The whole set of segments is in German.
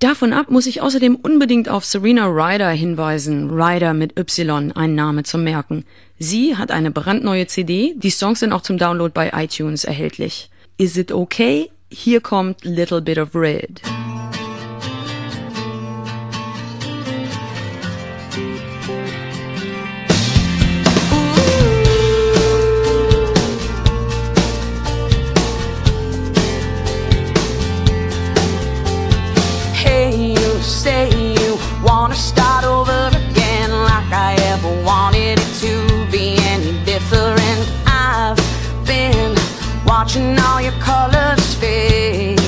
Davon ab muss ich außerdem unbedingt auf Serena Ryder hinweisen. Ryder mit Y, ein Name zum Merken. Sie hat eine brandneue CD. Die Songs sind auch zum Download bei iTunes erhältlich. Is it okay? Hier kommt Little Bit of Red. Watching all your colors fade.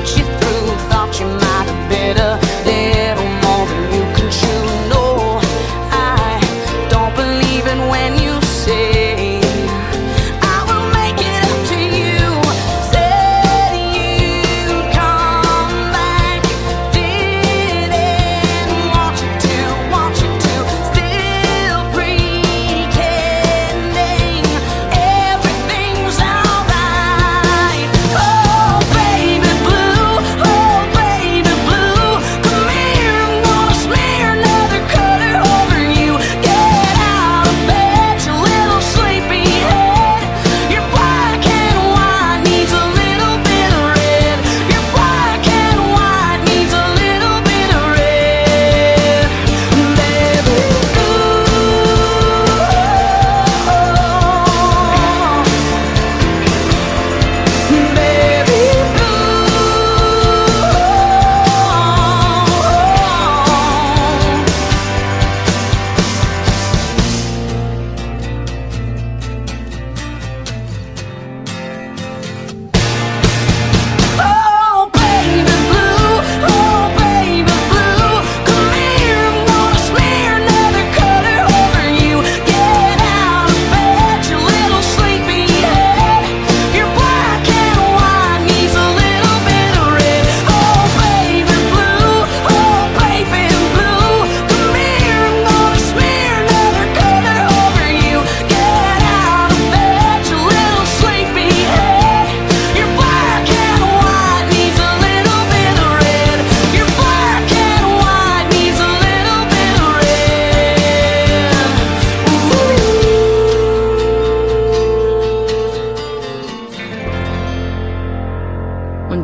what you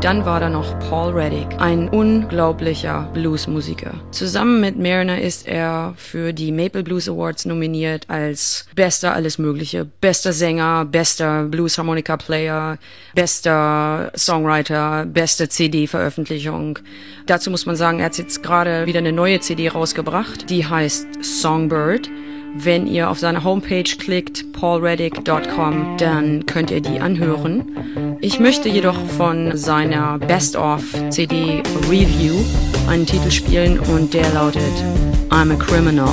dann war da noch Paul Reddick, ein unglaublicher Bluesmusiker. Zusammen mit Mariner ist er für die Maple Blues Awards nominiert als bester alles Mögliche, bester Sänger, bester Blues Harmonica Player, bester Songwriter, beste CD-Veröffentlichung. Dazu muss man sagen, er hat jetzt gerade wieder eine neue CD rausgebracht, die heißt Songbird. Wenn ihr auf seine Homepage klickt, paulreddick.com, dann könnt ihr die anhören. Ich möchte jedoch von seiner Best-of CD Review einen Titel spielen und der lautet I'm a Criminal.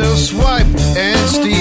to swipe and steal.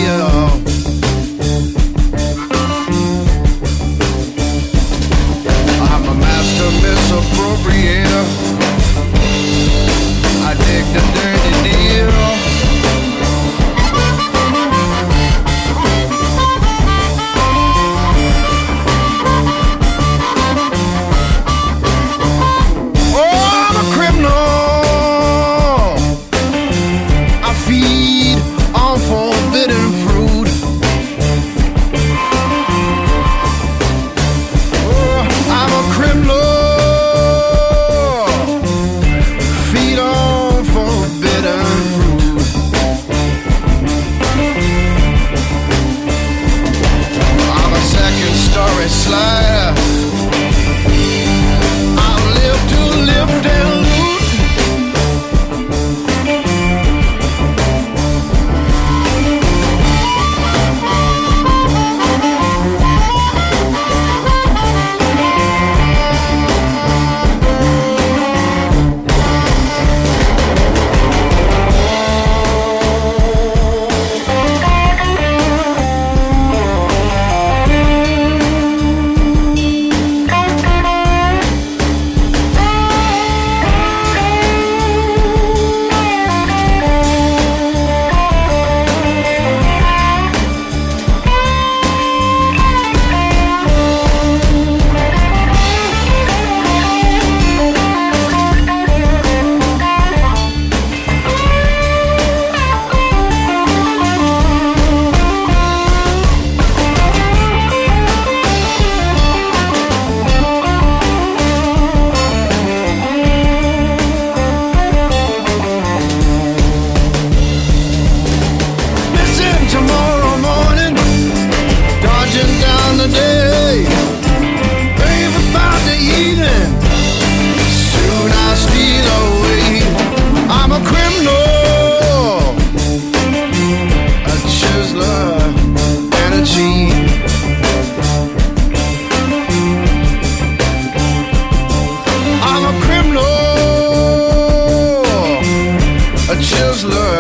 a chiseler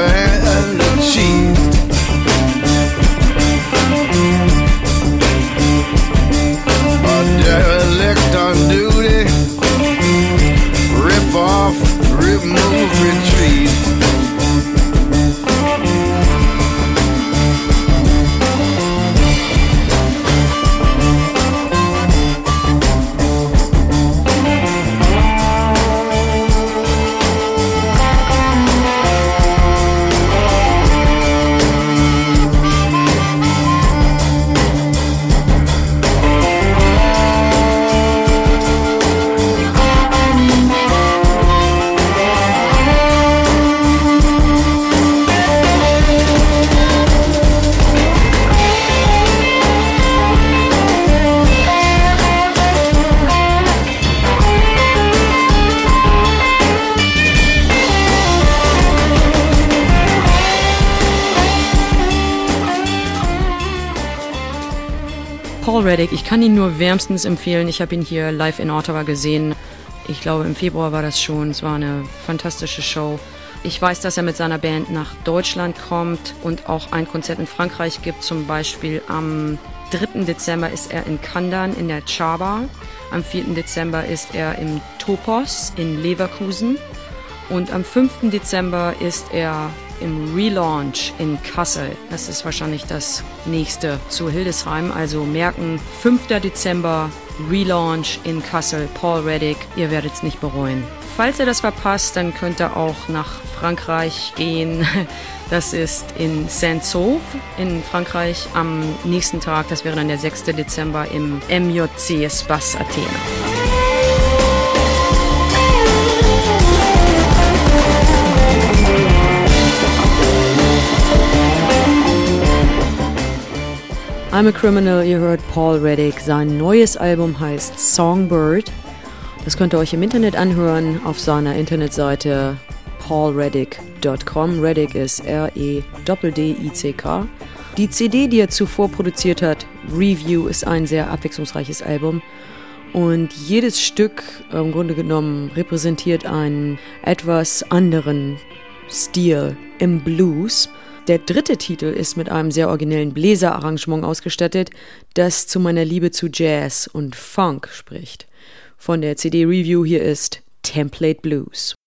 Paul Reddick, ich kann ihn nur wärmstens empfehlen. Ich habe ihn hier live in Ottawa gesehen. Ich glaube, im Februar war das schon. Es war eine fantastische Show. Ich weiß, dass er mit seiner Band nach Deutschland kommt und auch ein Konzert in Frankreich gibt. Zum Beispiel am 3. Dezember ist er in Kandan in der Chaba. Am 4. Dezember ist er im Topos in Leverkusen. Und am 5. Dezember ist er im Relaunch in Kassel. Das ist wahrscheinlich das nächste zu Hildesheim. Also merken, 5. Dezember Relaunch in Kassel, Paul Reddick. Ihr werdet es nicht bereuen. Falls ihr das verpasst, dann könnt ihr auch nach Frankreich gehen. Das ist in Saint-Sauve in Frankreich am nächsten Tag. Das wäre dann der 6. Dezember im MJC Espace Athena. I'm a Criminal, ihr hört Paul Reddick. Sein neues Album heißt Songbird. Das könnt ihr euch im Internet anhören auf seiner Internetseite paulreddick.com. Reddick ist R-E-D-D-I-C-K. Die CD, die er zuvor produziert hat, Review, ist ein sehr abwechslungsreiches Album. Und jedes Stück im Grunde genommen repräsentiert einen etwas anderen Stil im Blues. Der dritte Titel ist mit einem sehr originellen Bläserarrangement ausgestattet, das zu meiner Liebe zu Jazz und Funk spricht. Von der CD-Review hier ist Template Blues.